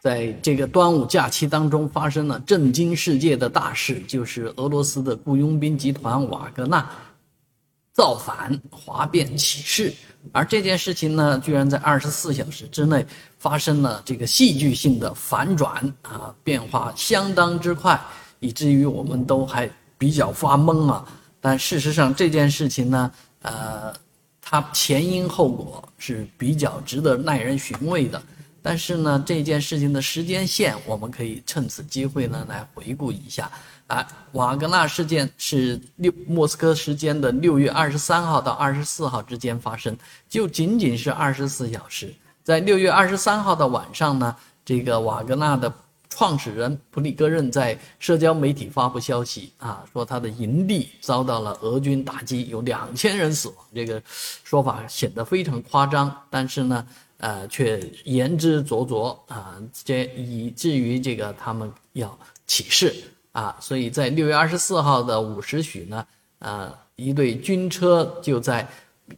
在这个端午假期当中发生了震惊世界的大事，就是俄罗斯的雇佣兵集团瓦格纳造反哗变起事。而这件事情呢，居然在二十四小时之内发生了这个戏剧性的反转啊，变化相当之快，以至于我们都还比较发懵啊。但事实上这件事情呢，呃，它前因后果是比较值得耐人寻味的。但是呢，这件事情的时间线，我们可以趁此机会呢来回顾一下。啊，瓦格纳事件是六莫斯科时间的六月二十三号到二十四号之间发生，就仅仅是二十四小时。在六月二十三号的晚上呢，这个瓦格纳的创始人普里戈任在社交媒体发布消息啊，说他的营地遭到了俄军打击，有两千人死亡。这个说法显得非常夸张，但是呢，呃，却言之凿凿啊，这以至于这个他们要起事。啊，所以在六月二十四号的五时许呢，呃，一队军车就在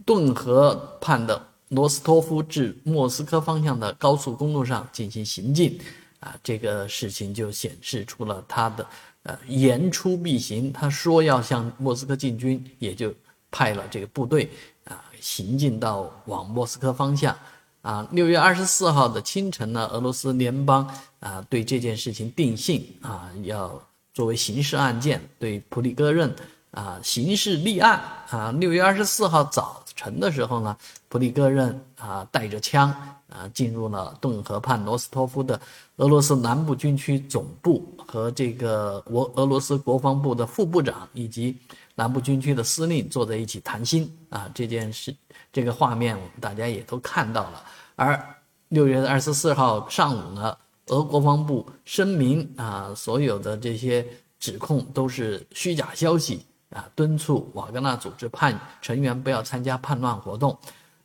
顿河畔的罗斯托夫至莫斯科方向的高速公路上进行行进，啊，这个事情就显示出了他的呃言出必行，他说要向莫斯科进军，也就派了这个部队啊行进到往莫斯科方向。啊，六月二十四号的清晨呢，俄罗斯联邦啊对这件事情定性啊要。作为刑事案件，对普里戈任啊刑事立案啊。六月二十四号早晨的时候呢，普里戈任啊带着枪啊进入了顿河畔罗斯托夫的俄罗斯南部军区总部，和这个俄俄罗斯国防部的副部长以及南部军区的司令坐在一起谈心啊。这件事这个画面我们大家也都看到了。而六月二十四号上午呢。俄国防部声明啊，所有的这些指控都是虚假消息啊，敦促瓦格纳组织叛成员不要参加叛乱活动。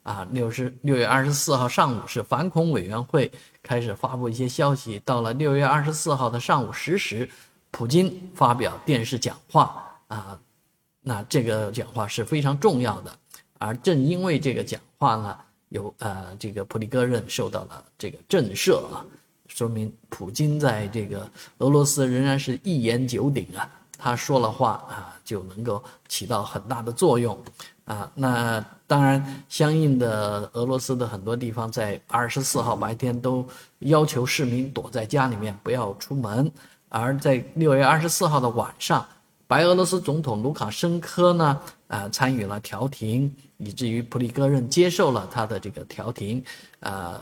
啊，六十六月二十四号上午是反恐委员会开始发布一些消息。到了六月二十四号的上午十时，普京发表电视讲话啊，那这个讲话是非常重要的。而正因为这个讲话呢，有呃这个普里戈任受到了这个震慑啊。说明普京在这个俄罗斯仍然是一言九鼎啊，他说了话啊就能够起到很大的作用啊。那当然，相应的俄罗斯的很多地方在二十四号白天都要求市民躲在家里面不要出门，而在六月二十四号的晚上，白俄罗斯总统卢卡申科呢啊参与了调停，以至于普里戈任接受了他的这个调停啊。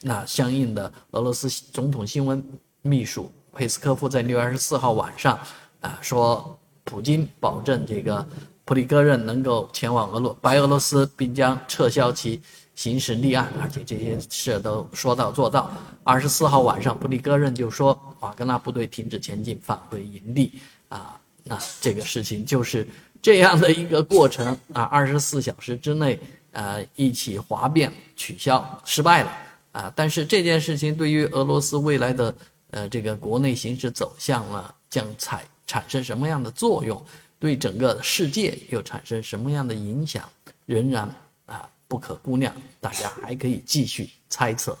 那相应的，俄罗斯总统新闻秘书佩斯科夫在六月二十四号晚上，啊，说普京保证这个普里戈任能够前往俄罗白俄罗斯，并将撤销其刑事立案，而且这些事都说到做到。二十四号晚上，普里戈任就说瓦格纳部队停止前进，返回营地。啊，那这个事情就是这样的一个过程啊，二十四小时之内，呃，一起哗变取消失败了。啊，但是这件事情对于俄罗斯未来的呃这个国内形势走向呢，将产产生什么样的作用？对整个世界又产生什么样的影响？仍然啊不可估量，大家还可以继续猜测。